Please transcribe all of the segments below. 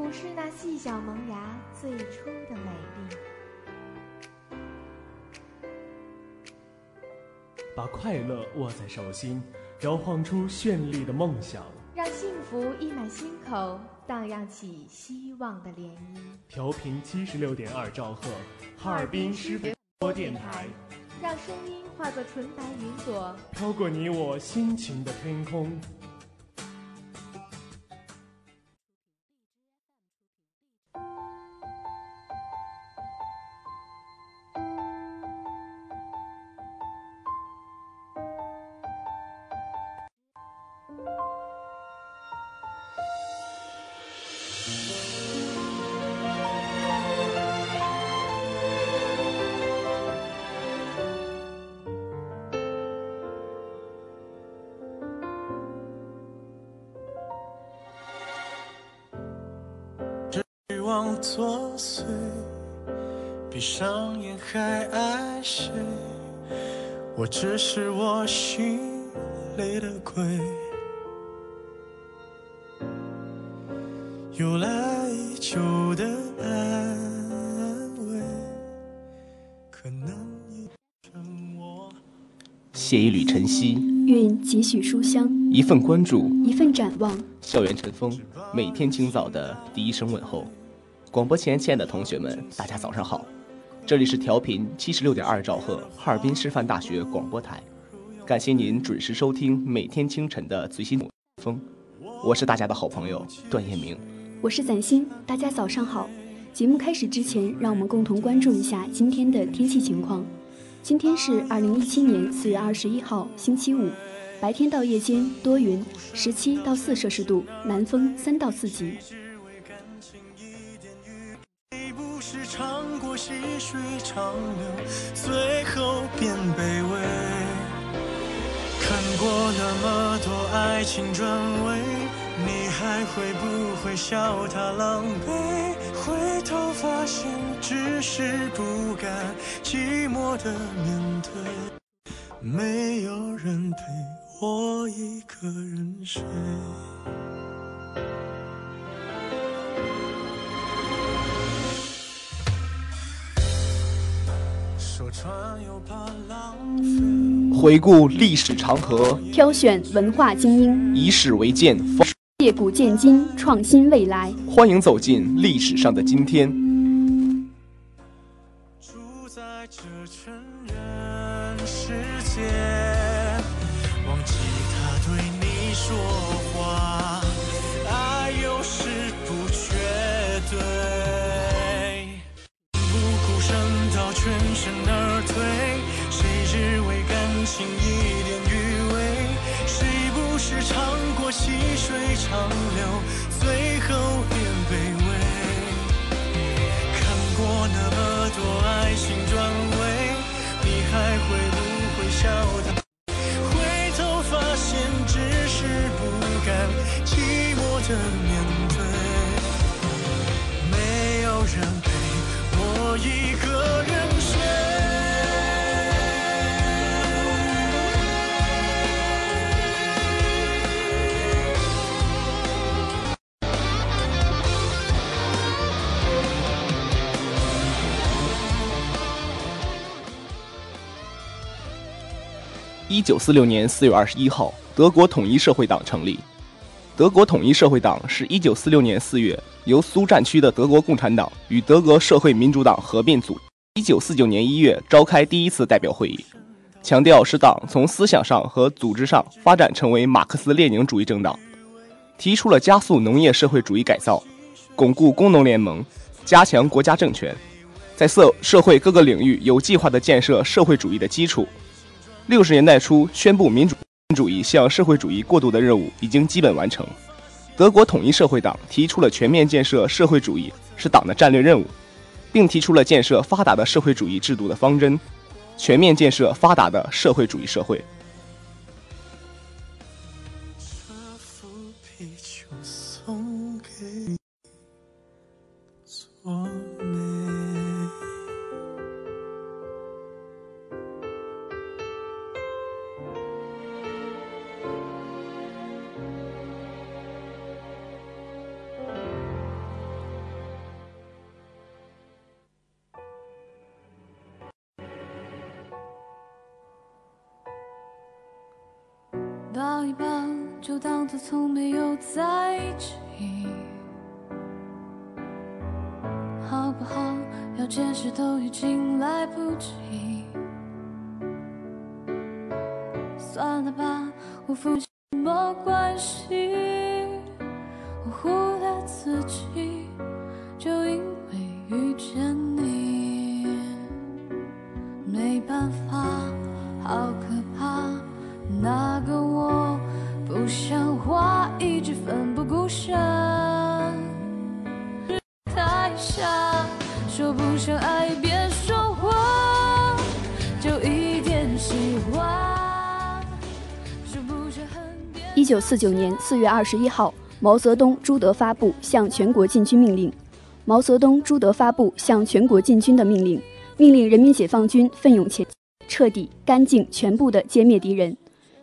俯视那细小萌芽最初的美丽，把快乐握在手心，摇晃出绚丽的梦想，让幸福溢满心口，荡漾起希望的涟漪。调频七十六点二兆赫，哈尔滨师范播电台。让声音化作纯白云朵，飘过你我心情的天空。作祟，闭上眼还爱谁？我只是我心里的鬼，有来已久的安慰，可能已成我。写一缕晨曦，愿几许书香；一份关注，一份展望。校园晨风，每天清早的第一声问候。广播前，亲爱的同学们，大家早上好！这里是调频七十六点二兆赫，哈尔滨师范大学广播台。感谢您准时收听每天清晨的最新风。我是大家的好朋友段彦明，我是崭星，大家早上好。节目开始之前，让我们共同关注一下今天的天气情况。今天是二零一七年四月二十一号，星期五，白天到夜间多云，十七到四摄氏度，南风三到四级。细水长流，最后变卑微。看过那么多爱情转位，你还会不会笑他狼狈？回头发现，只是不甘寂寞的面对，没有人陪我一个人睡。回顾历史长河，挑选文化精英，以史为鉴，借古鉴今，创新未来。欢迎走进历史上的今天。一九四六年四月二十一号，德国统一社会党成立。德国统一社会党是一九四六年四月由苏战区的德国共产党与德国社会民主党合并组。一九四九年一月召开第一次代表会议，强调使党从思想上和组织上发展成为马克思列宁主义政党，提出了加速农业社会主义改造、巩固工农联盟、加强国家政权，在社社会各个领域有计划地建设社会主义的基础。六十年代初宣布民主主义向社会主义过渡的任务已经基本完成，德国统一社会党提出了全面建设社会主义是党的战略任务。并提出了建设发达的社会主义制度的方针，全面建设发达的社会主义社会。抱一抱，就当作从没有在一起，好不好？要解释都已经来不及。算了吧，我付什么关系？我忽略自己，一九四九年四月二十一号，毛泽东、朱德发布向全国进军命令。毛泽东、朱德发布向全国进军的命令，命令人民解放军奋勇前，彻底、干净、全部的歼灭敌人。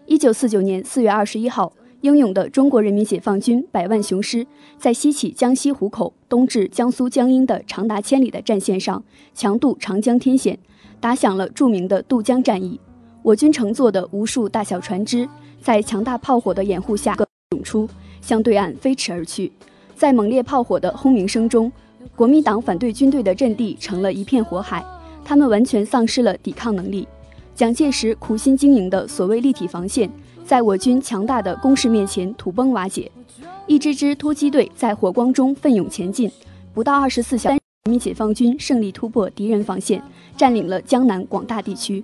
一九四九年四月二十一号，英勇的中国人民解放军百万雄师在西起江西湖口、东至江苏江阴的长达千里的战线上，强渡长江天险，打响了著名的渡江战役。我军乘坐的无数大小船只，在强大炮火的掩护下涌出，向对岸飞驰而去。在猛烈炮火的轰鸣声中，国民党反对军队的阵地成了一片火海，他们完全丧失了抵抗能力。蒋介石苦心经营的所谓立体防线，在我军强大的攻势面前土崩瓦解。一支支突击队在火光中奋勇前进，不到二十四小时，人民解放军胜利突破敌人防线，占领了江南广大地区。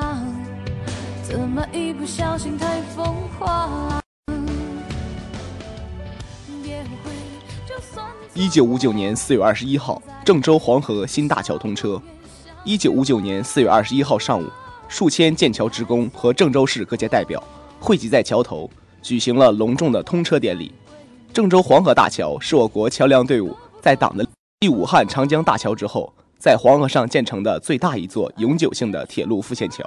么一不小心太疯狂？一九五九年四月二十一号，郑州黄河新大桥通车。一九五九年四月二十一号上午，数千建桥职工和郑州市各界代表汇集在桥头，举行了隆重的通车典礼。郑州黄河大桥是我国桥梁队伍在党的继武汉长江大桥之后，在黄河上建成的最大一座永久性的铁路复线桥。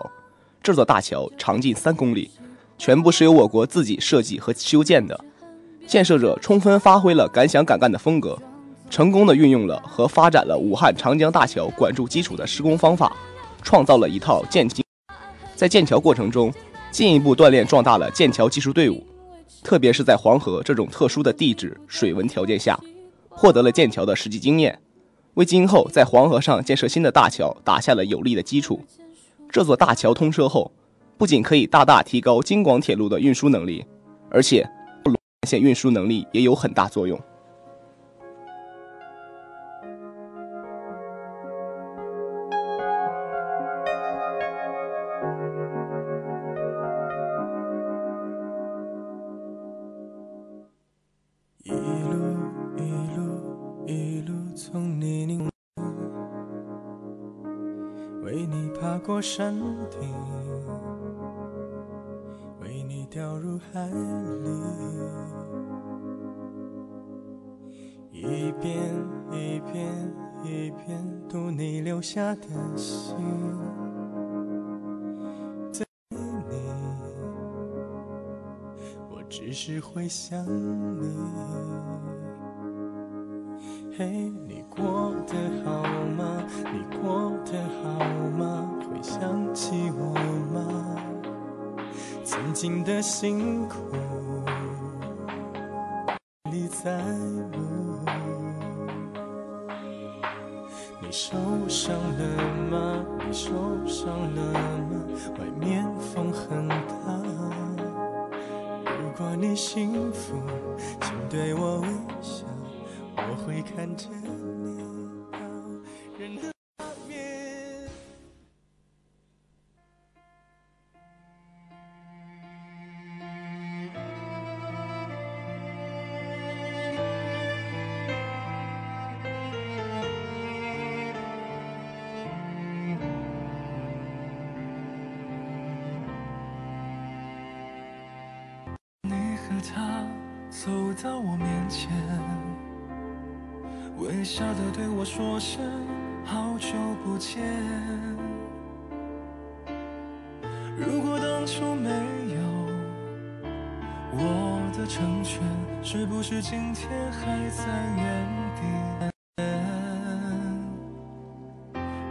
这座大桥长近三公里，全部是由我国自己设计和修建的。建设者充分发挥了敢想敢干的风格。成功的运用了和发展了武汉长江大桥管筑基础的施工方法，创造了一套建基。在建桥过程中，进一步锻炼壮大了建桥技术队伍，特别是在黄河这种特殊的地质水文条件下，获得了建桥的实际经验，为今后在黄河上建设新的大桥打下了有力的基础。这座大桥通车后，不仅可以大大提高京广铁路的运输能力，而且线运输能力也有很大作用。山顶，为你掉入海里，一遍一遍一遍读你留下的信。对你，我只是会想你。嘿，你过得好吗？你过得好吗？会想起我吗？曾经的辛苦历在目。你受伤了吗？你受伤了吗？外面风很大。如果你幸福，请对我微笑，我会看着到我面前，微笑的对我说声好久不见。如果当初没有我的成全，是不是今天还在原地？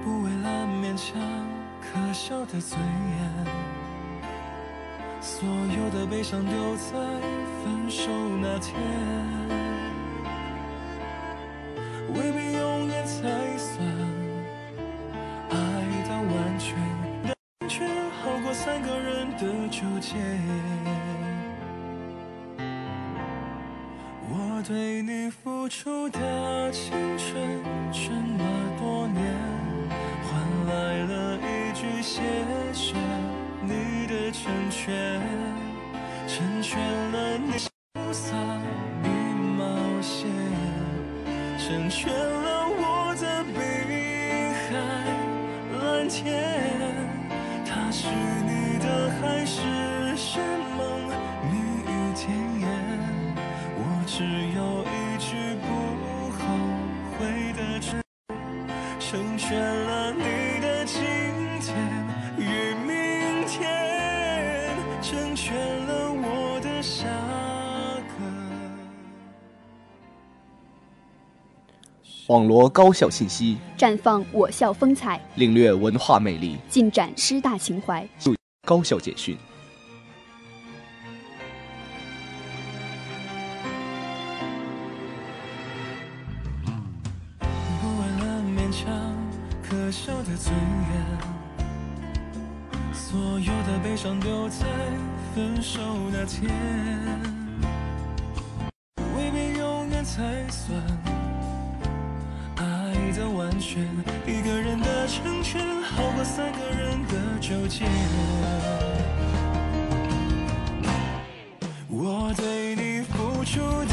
不为了勉强可笑的嘴的悲伤丢在分手那天，未必永远才算爱到完全，但却好过三个人的纠结。我对你付出的青春这么多年，换来了一句谢谢你的成全，成全了你。网罗高校信息，绽放我校风采，领略文化魅力，尽展师大情怀。高校简讯。不为了勉强可笑的尊严，所有的悲伤丢在分手那天，未必永远才算全。一个人的成全，好过三个人的纠结。我对你付出的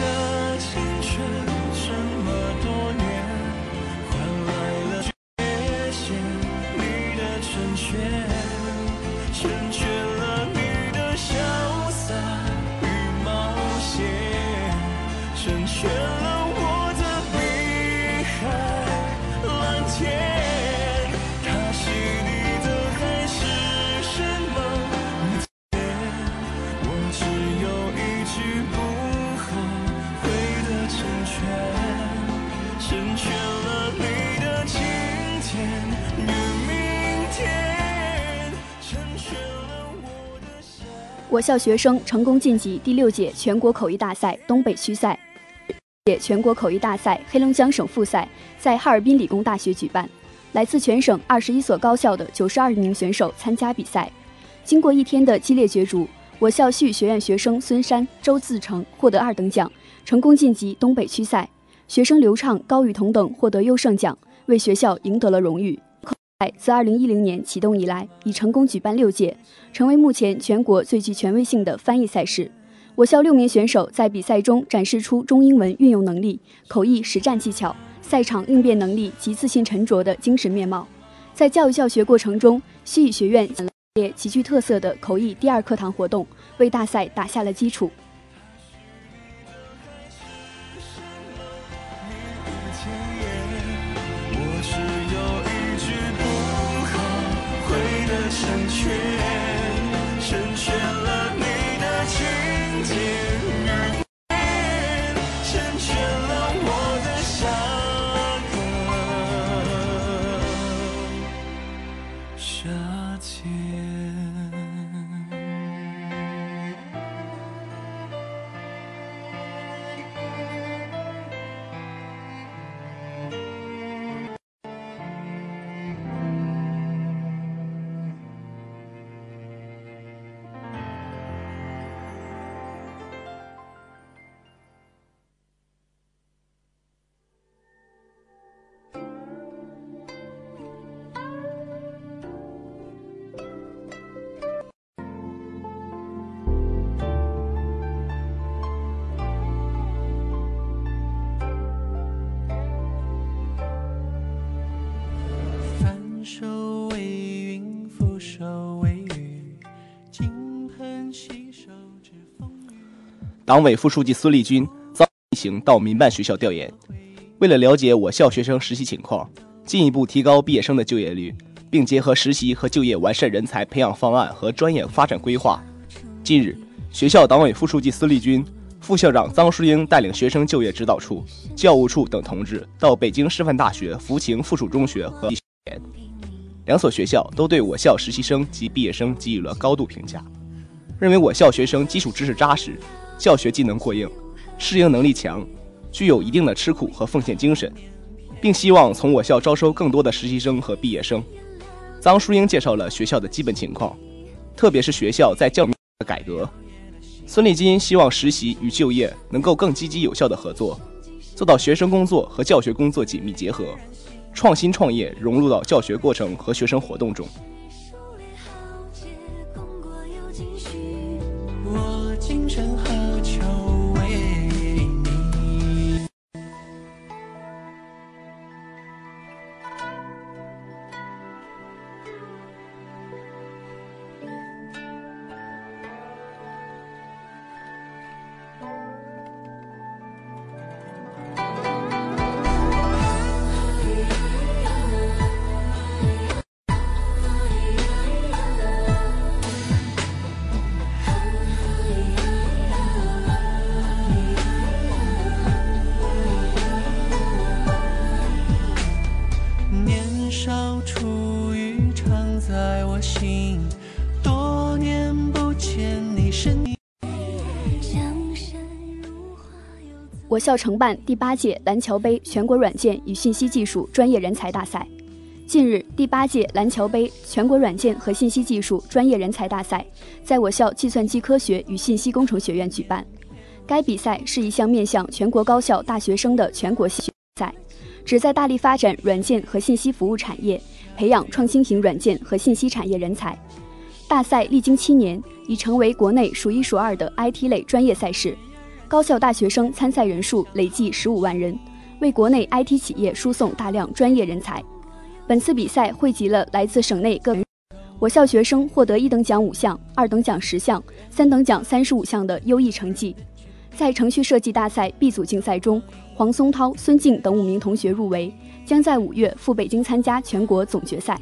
我校学生成功晋级第六届全国口译大赛东北区赛。届全国口译大赛黑龙江省复赛在哈尔滨理工大学举办，来自全省二十一所高校的九十二名选手参加比赛。经过一天的激烈角逐，我校戏剧学院学生孙山、周自成获得二等奖，成功晋级东北区赛。学生刘畅、高雨桐等获得优胜奖，为学校赢得了荣誉。自二零一零年启动以来，已成功举办六届，成为目前全国最具权威性的翻译赛事。我校六名选手在比赛中展示出中英文运用能力、口译实战技巧、赛场应变能力及自信沉着的精神面貌。在教育教学过程中，西语学院列极具特色的口译第二课堂活动，为大赛打下了基础。党委副书记孙立军遭一行到民办学校调研，为了了解我校学生实习情况，进一步提高毕业生的就业率，并结合实习和就业完善人才培养方案和专业发展规划。近日，学校党委副书记孙立军、副校长臧淑英带领学生就业指导处、教务处等同志到北京师范大学福清附属中学和两所学校都对我校实习生及毕业生给予了高度评价，认为我校学生基础知识扎实。教学技能过硬，适应能力强，具有一定的吃苦和奉献精神，并希望从我校招收更多的实习生和毕业生。张淑英介绍了学校的基本情况，特别是学校在教育改革。孙立金希望实习与就业能够更积极有效的合作，做到学生工作和教学工作紧密结合，创新创业融入到教学过程和学生活动中。少初遇常在我心，多年不见你身影。我校承办第八届蓝桥杯全国软件与信息技术专业人才大赛。近日，第八届蓝桥杯全国软件和信息技术专业人才大赛在我校计算机科学与信息工程学院举办。该比赛是一项面向全国高校大学生的全国性比赛，旨在大力发展软件和信息服务产业，培养创新型软件和信息产业人才。大赛历经七年，已成为国内数一数二的 IT 类专业赛事。高校大学生参赛人数累计十五万人，为国内 IT 企业输送大量专业人才。本次比赛汇集了来自省内各，我校学生获得一等奖五项、二等奖十项、三等奖三十五项的优异成绩。在程序设计大赛 B 组竞赛中，黄松涛、孙静等五名同学入围，将在五月赴北京参加全国总决赛。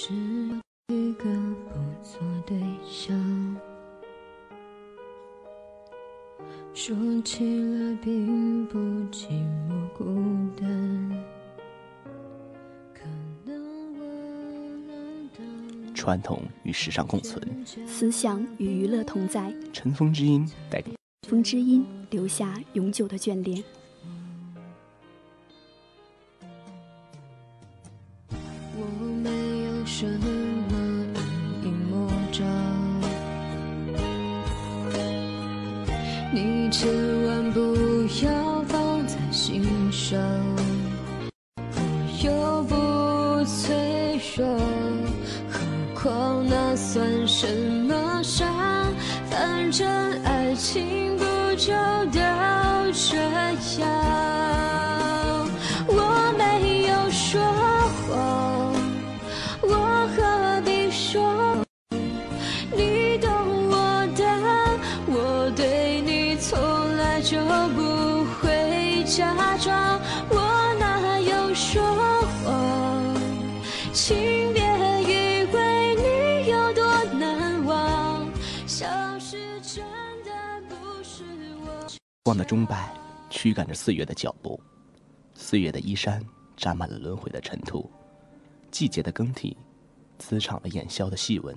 是一个不错对象。说起来并不寂寞孤单，可能我能当传统与时尚共存，思想与娱乐同在，尘封之音带给风之音留下永久的眷恋。什么阴影魔障，你钟摆驱赶着岁月的脚步，岁月的衣衫沾满了轮回的尘土，季节的更替滋长了眼消的细纹，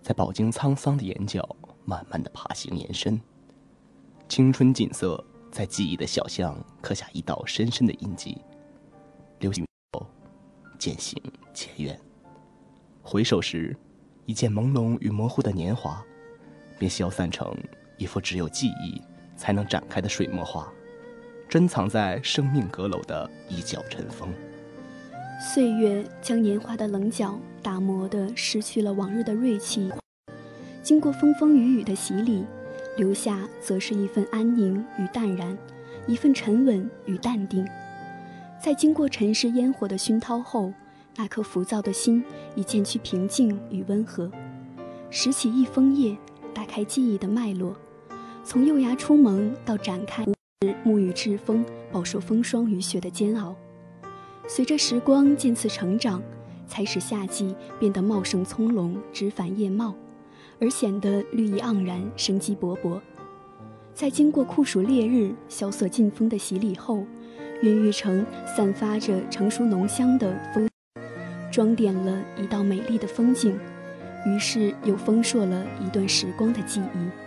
在饱经沧桑的眼角慢慢的爬行延伸，青春锦瑟在记忆的小巷刻下一道深深的印记，流行后渐行渐远，回首时，一见朦胧与模糊的年华，便消散成一幅只有记忆才能展开的水墨画，珍藏在生命阁楼的一角尘封。岁月将年华的棱角打磨的失去了往日的锐气，经过风风雨雨的洗礼，留下则是一份安宁与淡然，一份沉稳与淡定。在经过尘世烟火的熏陶后，那颗浮躁的心已渐趋平静与温和。拾起一枫叶，打开记忆的脉络，从幼芽初萌到展开，沐浴栉风，饱受风霜雨雪的煎熬。随着时光渐次成长，才使夏季变得茂盛葱茏、枝繁叶茂，而显得绿意盎然、生机勃勃。在经过酷暑烈日、萧瑟劲风的洗礼后，孕育成散发着成熟浓香的风，装点了一道美丽的风景，于是又丰硕了一段时光的记忆。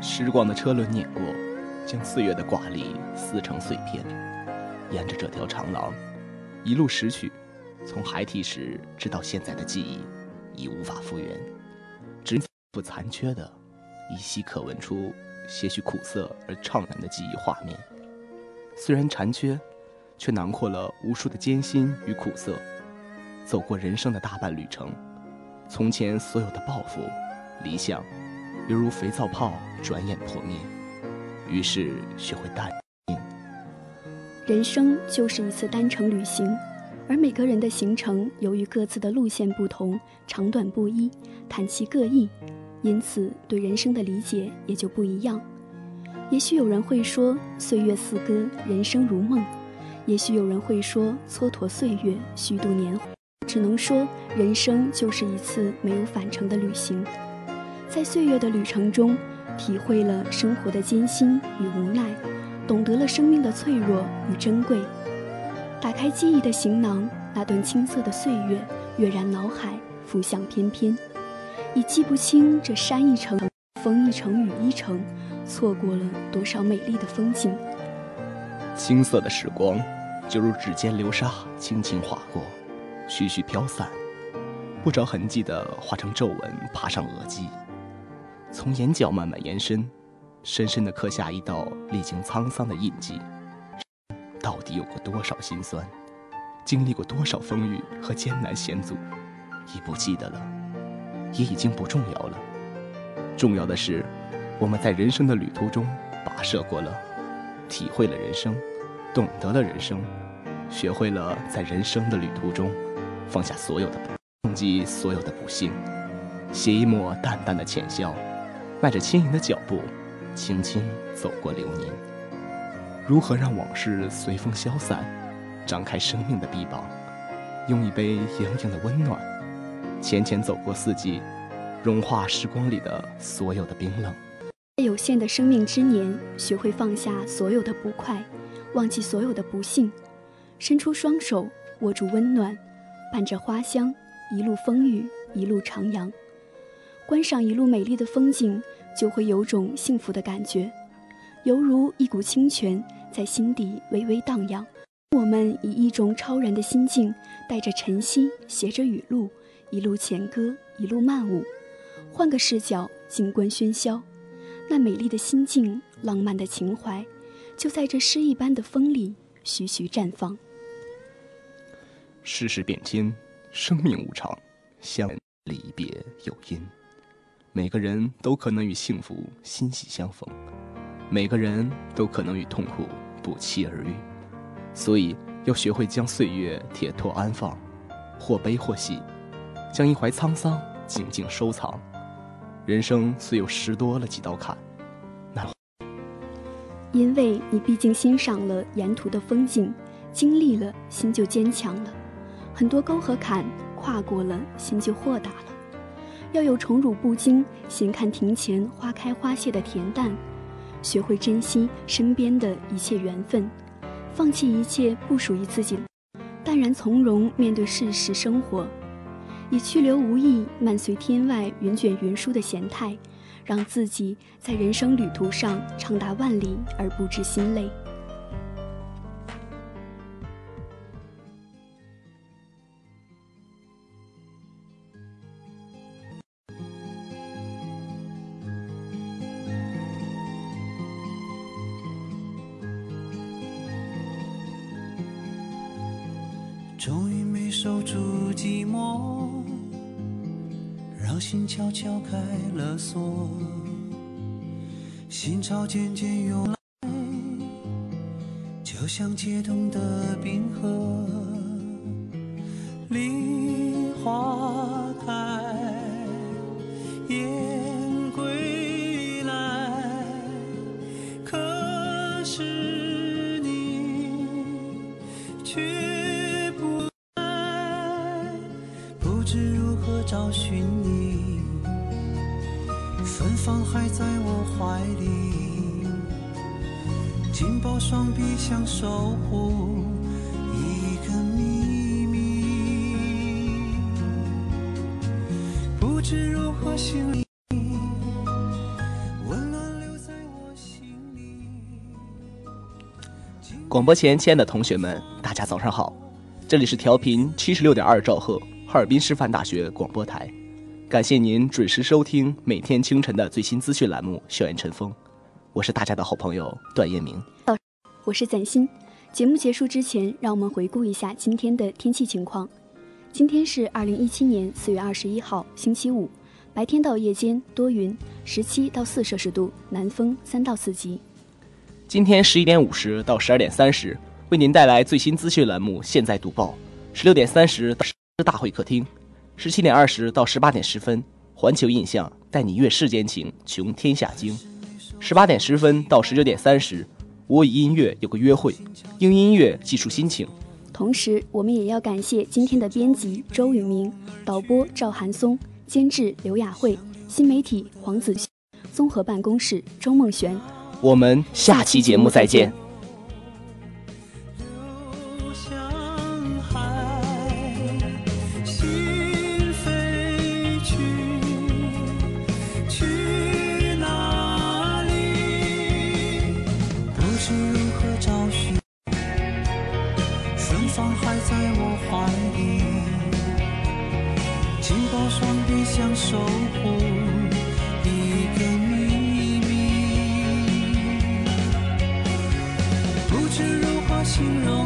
时光的车轮碾过，将岁月的挂历撕成碎片。沿着这条长廊，一路拾取，从孩提时直到现在的记忆，已无法复原，只不残缺的，依稀可闻出些许苦涩而怅然的记忆画面。虽然残缺，却囊括了无数的艰辛与苦涩。走过人生的大半旅程，从前所有的抱负、理想，犹如肥皂泡，转眼破灭。于是学会淡定。人生就是一次单程旅行，而每个人的行程由于各自的路线不同，长短不一，谈其各异，因此对人生的理解也就不一样。也许有人会说岁月似歌，人生如梦；也许有人会说蹉跎岁月，虚度年华。只能说，人生就是一次没有返程的旅行，在岁月的旅程中，体会了生活的艰辛与无奈。懂得了生命的脆弱与珍贵，打开记忆的行囊，那段青涩的岁月跃然脑海，浮想翩翩。已记不清这山一程，风一程，雨一程，错过了多少美丽的风景。青涩的时光，就如指尖流沙，轻轻划过，徐徐飘散，不着痕迹地化成皱纹，爬上额际，从眼角慢慢延伸。深深地刻下一道历经沧桑的印记。到底有过多少心酸，经历过多少风雨和艰难险阻，已不记得了，也已经不重要了。重要的是，我们在人生的旅途中跋涉过了，体会了人生，懂得了人生，学会了在人生的旅途中放下所有的，忘记所有的不幸，写一抹淡淡的浅笑，迈着轻盈的脚步。轻轻走过流年，如何让往事随风消散？张开生命的臂膀，用一杯盈盈的温暖，浅浅走过四季，融化时光里的所有的冰冷。在有限的生命之年，学会放下所有的不快，忘记所有的不幸，伸出双手握住温暖，伴着花香，一路风雨，一路徜徉。观赏一路美丽的风景，就会有种幸福的感觉，犹如一股清泉在心底微微荡漾。我们以一种超然的心境，带着晨曦，携着雨露，一路前歌，一路漫舞。换个视角，静观喧嚣。那美丽的心境，浪漫的情怀，就在这诗一般的风里徐徐绽放。世事变迁，生命无常，相离别有因。每个人都可能与幸福欣喜相逢，每个人都可能与痛苦不期而遇。所以，要学会将岁月铁托安放，或悲或喜，将一怀沧桑静静收藏。人生虽有拾多了几道坎，那因为你毕竟欣赏了沿途的风景，经历了，心就坚强了。很多沟和坎跨过了，心就豁达了。要有宠辱不惊，闲看庭前花开花谢的恬淡，学会珍惜身边的一切缘分，放弃一切不属于自己，淡然从容面对世事生活。以去留无意，漫随天外云卷云舒的闲态，让自己在人生旅途上长达万里而不知心累。敲开了锁，心潮渐渐涌来，就像解冻的冰河，梨花开，燕归来，可是你却不在，不知如何找寻你，芬芳还在我怀里，紧抱双臂想守护一个秘密，不知如何行礼，温暖留在我心里。广播前，亲爱的同学们，大家早上好，这里是调频七十六点二兆赫，哈尔滨师范大学广播台，感谢您准时收听每天清晨的最新资讯栏目《校园晨风》，我是大家的好朋友段彦明。我是赞欣。节目结束之前，让我们回顾一下今天的天气情况。今天是二零一七年四月二十一号，星期五，白天到夜间多云，十七到四摄氏度，南风三到四级。今天十一点五十到十二点三十，为您带来最新资讯栏目《现在读报》；十六点三十到大会客厅；十七点二十到十八点十分，环球印象带你阅世间情，穷天下经；十八点十分到十九点三十，我与音乐有个约会，用音乐记述心情。同时，我们也要感谢今天的编辑周宇明、导播赵寒松、监制刘雅慧、新媒体黄子轩、综合办公室周梦璇。我们下期节目再见。想守护一个秘密。不知如何形容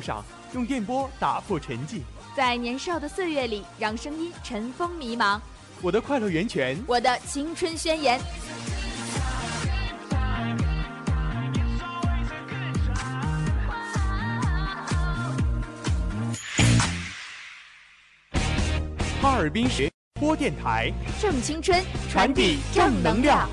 路上用电波打破沉寂。在年少的岁月里，让声音尘封迷茫。我的快乐源泉，我的青春宣言。哈尔滨实播电台，正青春，传递正能量。